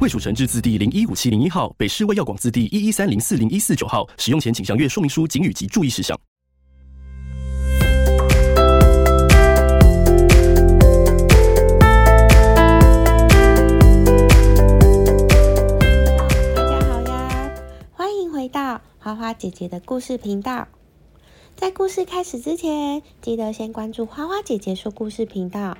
卫蜀成字字第零一五七零一号，北市卫药广字第一一三零四零一四九号。使用前请详阅说明书、警语及注意事项。大家好呀，欢迎回到花花姐姐的故事频道，在故事开始之前，记得先关注花花姐姐说故事频道。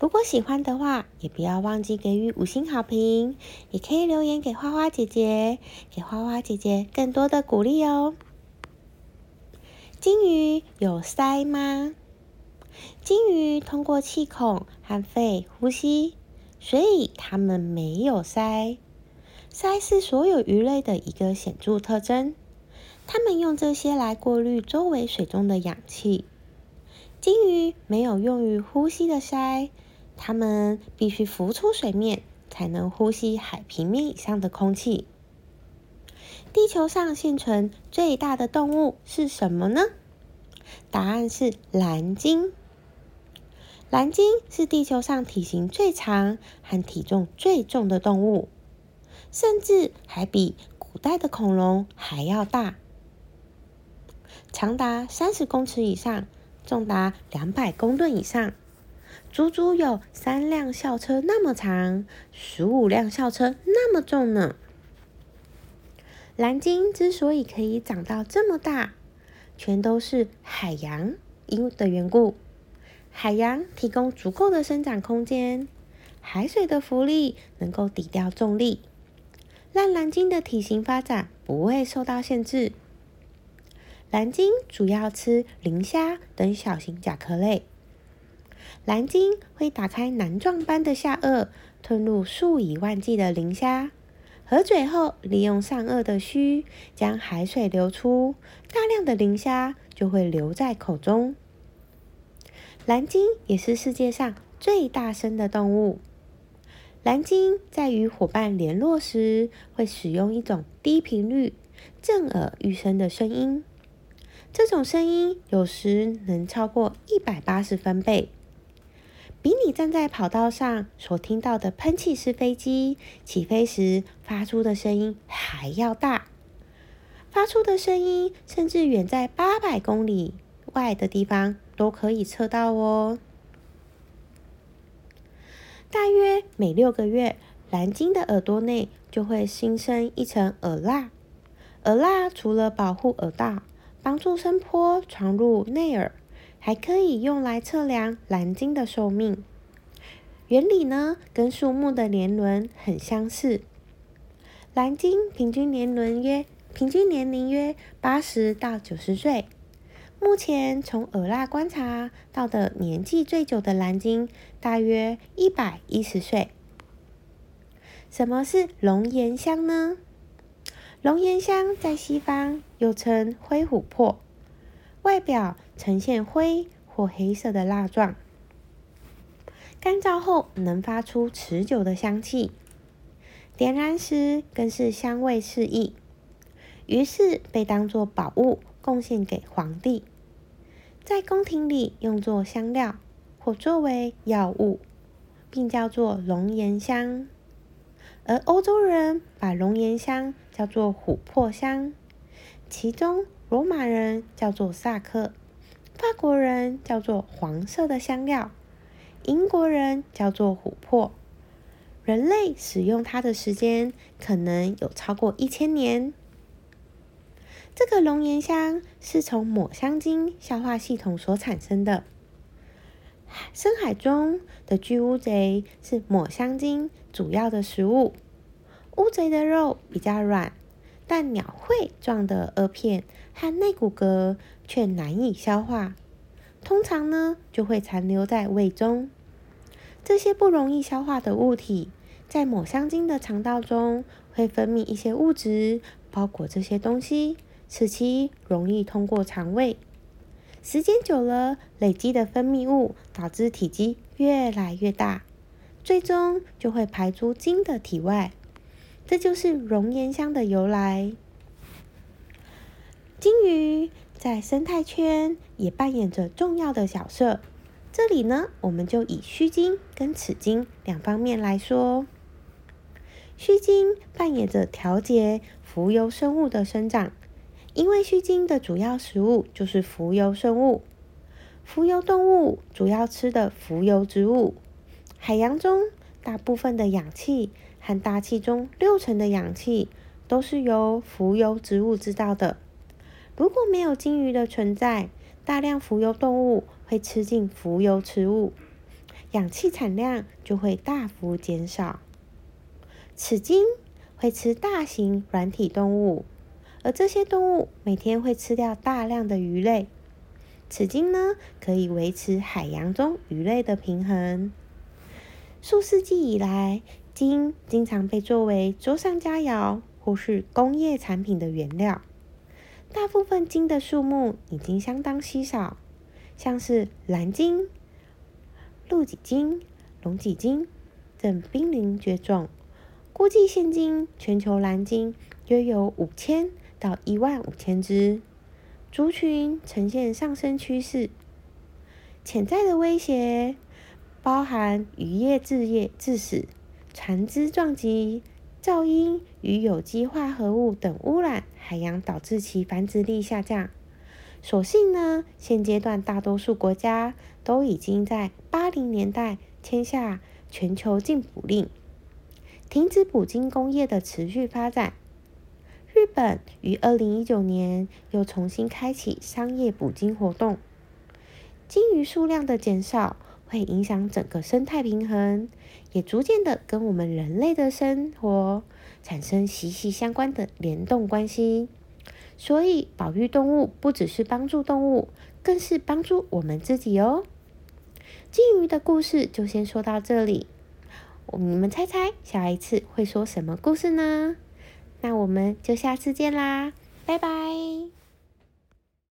如果喜欢的话，也不要忘记给予五星好评，也可以留言给花花姐姐，给花花姐姐更多的鼓励哦。金鱼有鳃吗？金鱼通过气孔和肺呼吸，所以它们没有鳃。鳃是所有鱼类的一个显著特征，它们用这些来过滤周围水中的氧气。金鱼没有用于呼吸的鳃，它们必须浮出水面才能呼吸海平面以上的空气。地球上现存最大的动物是什么呢？答案是蓝鲸。蓝鲸是地球上体型最长和体重最重的动物。甚至还比古代的恐龙还要大，长达三十公尺以上，重达两百公吨以上，足足有三辆校车那么长，十五辆校车那么重呢。蓝鲸之所以可以长到这么大，全都是海洋因的缘故。海洋提供足够的生长空间，海水的浮力能够抵掉重力。让蓝鲸的体型发展不会受到限制。蓝鲸主要吃磷虾等小型甲壳类。蓝鲸会打开囊状般的下颚，吞入数以万计的磷虾，合嘴后利用上颚的须将海水流出，大量的磷虾就会留在口中。蓝鲸也是世界上最大声的动物。蓝鲸在与伙伴联络时，会使用一种低频率、震耳欲声的声音。这种声音有时能超过一百八十分贝，比你站在跑道上所听到的喷气式飞机起飞时发出的声音还要大。发出的声音甚至远在八百公里外的地方都可以测到哦。大约每六个月，蓝鲸的耳朵内就会新生一层耳蜡。耳蜡除了保护耳道、帮助声波传入内耳，还可以用来测量蓝鲸的寿命。原理呢，跟树木的年轮很相似。蓝鲸平均年轮约平均年龄约八十到九十岁。目前从耳蜡观察到的年纪最久的蓝鲸，大约一百一十岁。什么是龙涎香呢？龙涎香在西方又称灰琥珀，外表呈现灰或黑色的蜡状，干燥后能发出持久的香气，点燃时更是香味四溢，于是被当作宝物。贡献给皇帝，在宫廷里用作香料或作为药物，并叫做龙涎香。而欧洲人把龙涎香叫做琥珀香，其中罗马人叫做萨克，法国人叫做黄色的香料，英国人叫做琥珀。人类使用它的时间可能有超过一千年。这个龙涎香是从抹香鲸消化系统所产生的。深海中的巨乌贼是抹香鲸主要的食物。乌贼的肉比较软，但鸟喙状的颚片和内骨骼却难以消化，通常呢就会残留在胃中。这些不容易消化的物体，在抹香鲸的肠道中会分泌一些物质，包裹这些东西。使其容易通过肠胃。时间久了，累积的分泌物导致体积越来越大，最终就会排出精的体外。这就是熔岩香的由来。金鱼在生态圈也扮演着重要的角色。这里呢，我们就以须鲸跟齿鲸两方面来说。须鲸扮演着调节浮游生物的生长，因为须鲸的主要食物就是浮游生物。浮游动物主要吃的浮游植物，海洋中大部分的氧气。和大气中六成的氧气都是由浮游植物制造的。如果没有鲸鱼的存在，大量浮游动物会吃进浮游植物，氧气产量就会大幅减少。齿鲸会吃大型软体动物，而这些动物每天会吃掉大量的鱼类。齿鲸呢，可以维持海洋中鱼类的平衡。数世纪以来，金经常被作为桌上佳肴或是工业产品的原料。大部分金的数目已经相当稀少，像是蓝金、鹿脊金、龙脊金等濒临绝种。估计现今全球蓝鲸约有五千到一万五千只，族群呈现上升趋势。潜在的威胁包含渔业致业致死。船只撞击、噪音与有机化合物等污染海洋，导致其繁殖力下降。所幸呢，现阶段大多数国家都已经在八零年代签下全球禁捕令，停止捕鲸工业的持续发展。日本于二零一九年又重新开启商业捕鲸活动，鲸鱼数量的减少。会影响整个生态平衡，也逐渐的跟我们人类的生活产生息息相关的联动关系。所以，保育动物不只是帮助动物，更是帮助我们自己哦。金鱼的故事就先说到这里，你们猜猜下一次会说什么故事呢？那我们就下次见啦，拜拜。